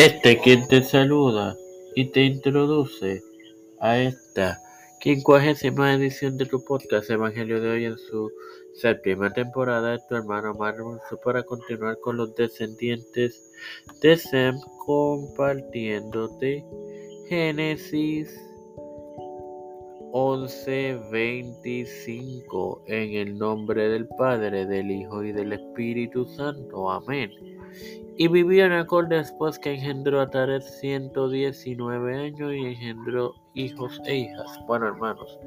Este quien te saluda y te introduce a esta quincuagésima edición de tu podcast Evangelio de hoy en su séptima temporada de tu hermano Marmoso para continuar con los descendientes de Sem compartiéndote Génesis 11:25 en el nombre del Padre, del Hijo y del Espíritu Santo. Amén. Y vivió Nacor después que engendró a Taret 119 años y engendró hijos e hijas. Bueno, hermanos,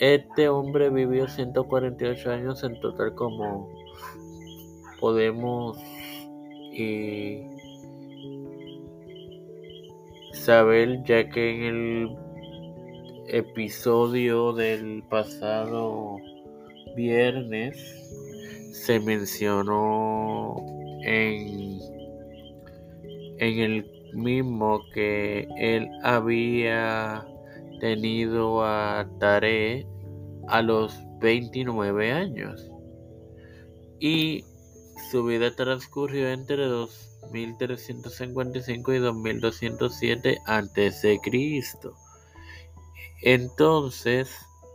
este hombre vivió 148 años en total como podemos eh, saber, ya que en el episodio del pasado viernes se mencionó en, en el mismo que él había tenido a Tare a los 29 años y su vida transcurrió entre 2355 y 2207 a.C. Entonces,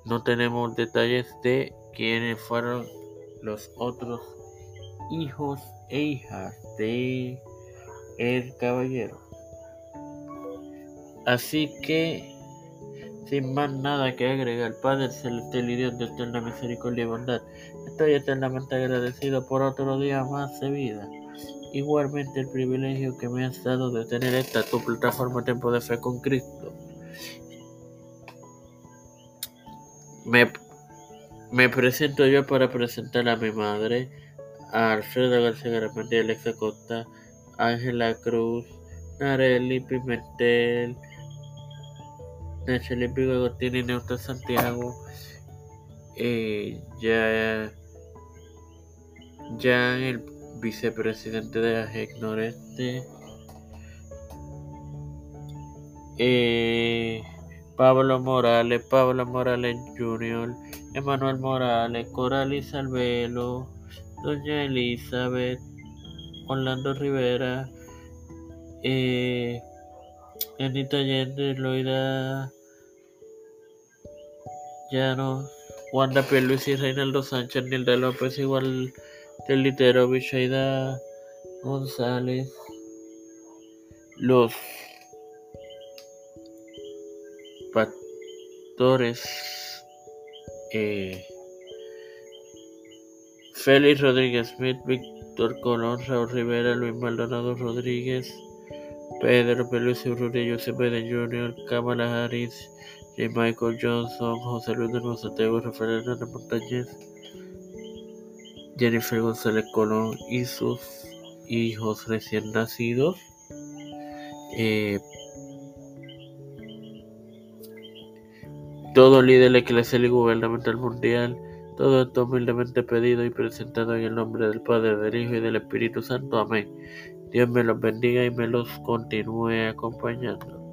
no tenemos detalles de quiénes fueron los otros hijos e hijas de el caballero. Así que, sin más nada que agregar, Padre Celestial y Dios de eterna misericordia y bondad, estoy eternamente agradecido por otro día más de vida. Igualmente el privilegio que me has dado de tener esta tu plataforma Tiempo de Fe con Cristo. Me me presento yo para presentar a mi madre, a Alfredo García Garamendi, Alexa Costa, Ángela Cruz, Nareli Pimentel, Nacheli Pico Agostini, Neutra Santiago, eh, ya, ya el vicepresidente de AGEC Noreste, eh, Pablo Morales, Pablo Morales Jr., Emanuel Morales, Coral Salvelo, Doña Elizabeth, Orlando Rivera, eh, Anita Allende, Loida Llanos, Wanda Luis y Reinaldo Sánchez, Nilda López, igual del Litero, Bichaida González, los pastores eh, Félix Rodríguez Smith, Víctor Colón, Raúl Rivera, Luis Maldonado Rodríguez, Pedro Pelusi Urrutia, Joseph Biden Jr., Kamala Harris, J. Michael Johnson, José Luis de Mozatego, Rafael Hernández Montañez, Jennifer González Colón y sus hijos recién nacidos. Eh, todo líder eclesial y gubernamental mundial, todo esto humildemente pedido y presentado en el nombre del Padre, del Hijo y del Espíritu Santo. Amén. Dios me los bendiga y me los continúe acompañando.